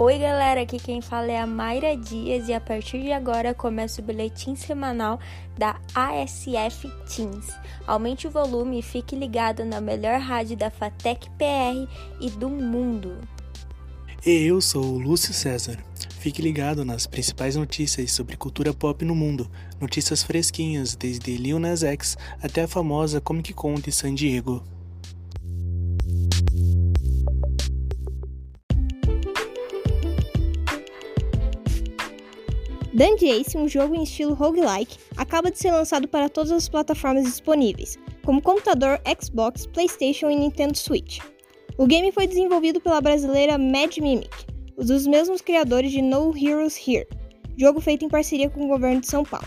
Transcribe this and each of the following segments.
Oi, galera, aqui quem fala é a Mayra Dias e a partir de agora começa o boletim semanal da ASF Teens. Aumente o volume e fique ligado na melhor rádio da Fatec PR e do mundo. E eu sou o Lúcio César. Fique ligado nas principais notícias sobre cultura pop no mundo. Notícias fresquinhas, desde Lil Nas X até a famosa Comic Con de San Diego. Dungeon Ace, um jogo em estilo roguelike, acaba de ser lançado para todas as plataformas disponíveis, como computador, Xbox, PlayStation e Nintendo Switch. O game foi desenvolvido pela brasileira Mad Mimic, um dos mesmos criadores de No Heroes Here, jogo feito em parceria com o governo de São Paulo.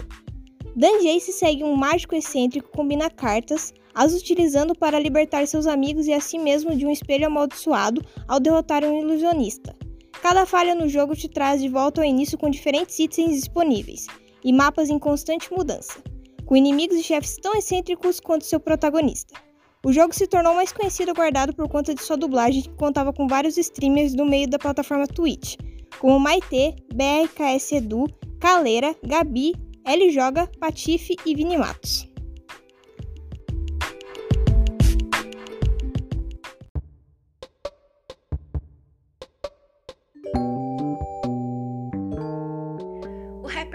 Dungeon Ace segue um mágico excêntrico que combina cartas, as utilizando para libertar seus amigos e a si mesmo de um espelho amaldiçoado ao derrotar um ilusionista. Cada falha no jogo te traz de volta ao início com diferentes itens disponíveis e mapas em constante mudança, com inimigos e chefes tão excêntricos quanto seu protagonista. O jogo se tornou mais conhecido e guardado por conta de sua dublagem, que contava com vários streamers no meio da plataforma Twitch, como Maitê, BRKS Edu, Caleira, Gabi, L Joga, Patife e Vini Matos.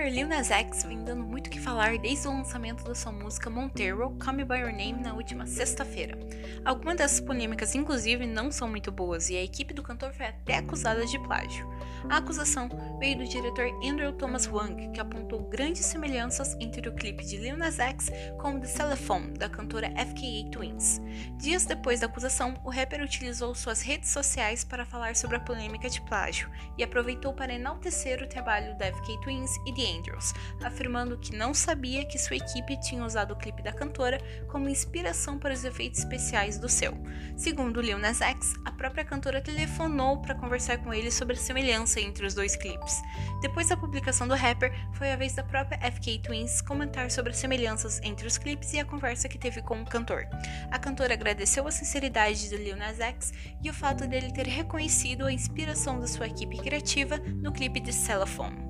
Lil Nas X vem dando muito falar desde o lançamento da sua música Montero, Come By Your Name, na última sexta-feira. Algumas dessas polêmicas, inclusive, não são muito boas e a equipe do cantor foi até acusada de plágio. A acusação veio do diretor Andrew Thomas Wang, que apontou grandes semelhanças entre o clipe de Lil Nas X com de Telephone, da cantora FKA Twins. Dias depois da acusação, o rapper utilizou suas redes sociais para falar sobre a polêmica de plágio e aproveitou para enaltecer o trabalho da FKA Twins e The Angels, afirmando que não sabia que sua equipe tinha usado o clipe da cantora como inspiração para os efeitos especiais do seu. Segundo Lil Nas X, a própria cantora telefonou para conversar com ele sobre a semelhança entre os dois clipes. Depois da publicação do rapper, foi a vez da própria FK Twins comentar sobre as semelhanças entre os clipes e a conversa que teve com o cantor. A cantora agradeceu a sinceridade de Lil Nas X e o fato dele ter reconhecido a inspiração da sua equipe criativa no clipe de Cellophone.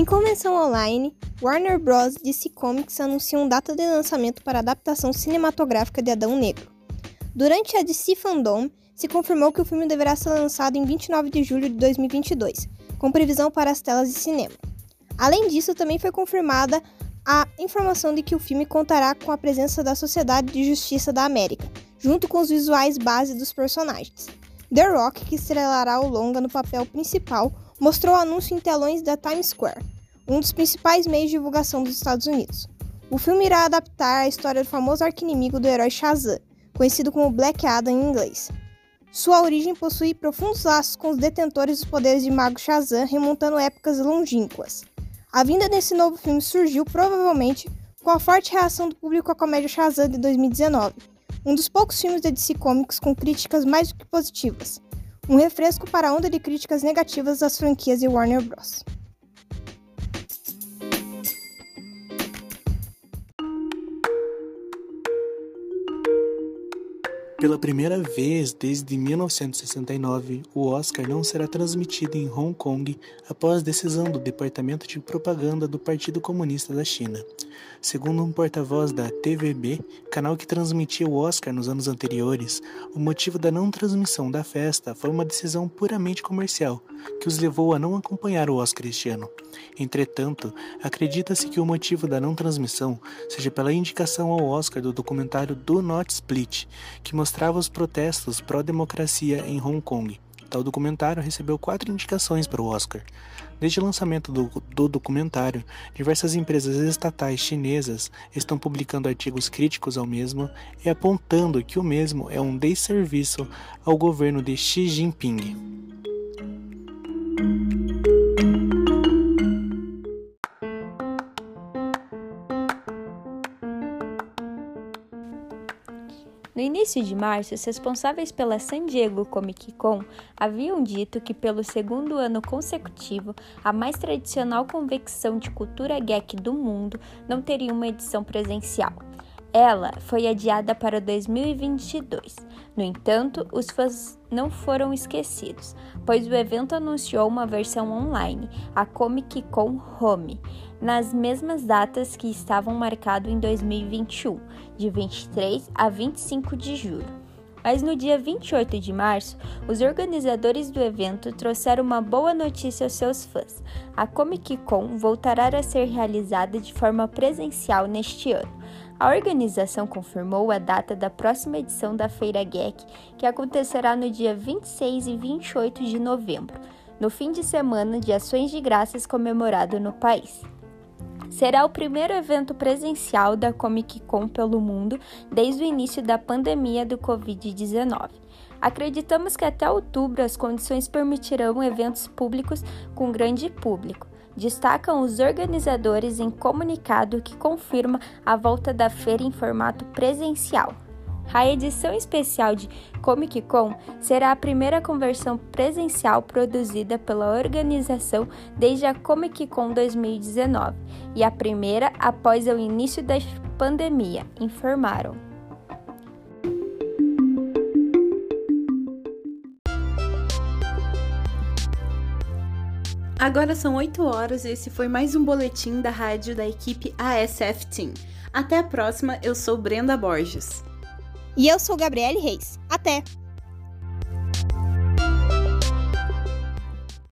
Em convenção online, Warner Bros. DC Comics anunciou data de lançamento para a adaptação cinematográfica de Adão Negro. Durante a DC Fandom, se confirmou que o filme deverá ser lançado em 29 de julho de 2022, com previsão para as telas de cinema. Além disso, também foi confirmada a informação de que o filme contará com a presença da Sociedade de Justiça da América, junto com os visuais base dos personagens. The Rock, que estrelará o longa no papel principal, mostrou o anúncio em telões da Times Square, um dos principais meios de divulgação dos Estados Unidos. O filme irá adaptar a história do famoso arquinimigo do herói Shazam, conhecido como Black Adam em inglês. Sua origem possui profundos laços com os detentores dos poderes de Mago Shazam, remontando épocas longínquas. A vinda desse novo filme surgiu provavelmente com a forte reação do público à comédia Shazam de 2019, um dos poucos filmes da DC Comics com críticas mais do que positivas um refresco para a onda de críticas negativas das franquias de Warner Bros. Pela primeira vez desde 1969, o Oscar não será transmitido em Hong Kong após decisão do Departamento de Propaganda do Partido Comunista da China. Segundo um porta-voz da TVB, canal que transmitia o Oscar nos anos anteriores, o motivo da não transmissão da festa foi uma decisão puramente comercial, que os levou a não acompanhar o Oscar este ano. Entretanto, acredita-se que o motivo da não transmissão seja pela indicação ao Oscar do documentário Do Not Split, que mostrava os protestos pró-democracia em Hong Kong. Tal documentário recebeu quatro indicações para o Oscar. Desde o lançamento do, do, documentário, diversas empresas estatais chinesas estão publicando artigos críticos ao mesmo e apontando que o mesmo é um desserviço ao governo de Xi Jinping. No início de março, os responsáveis pela San Diego Comic Con haviam dito que, pelo segundo ano consecutivo, a mais tradicional convecção de cultura geek do mundo não teria uma edição presencial. Ela foi adiada para 2022. No entanto, os fãs não foram esquecidos, pois o evento anunciou uma versão online, a Comic Con Home, nas mesmas datas que estavam marcadas em 2021, de 23 a 25 de julho. Mas no dia 28 de março, os organizadores do evento trouxeram uma boa notícia aos seus fãs. A Comic Con voltará a ser realizada de forma presencial neste ano. A organização confirmou a data da próxima edição da Feira Geek, que acontecerá no dia 26 e 28 de novembro, no fim de semana de ações de graças comemorado no país. Será o primeiro evento presencial da Comic Con pelo mundo desde o início da pandemia do Covid-19. Acreditamos que até outubro as condições permitirão eventos públicos com grande público destacam os organizadores em comunicado que confirma a volta da feira em formato presencial. A edição especial de Comic Con será a primeira conversão presencial produzida pela organização desde a Comic Con 2019 e a primeira após o início da pandemia, informaram. Agora são 8 horas e esse foi mais um boletim da rádio da equipe ASF Team. Até a próxima, eu sou Brenda Borges. E eu sou Gabriele Reis. Até!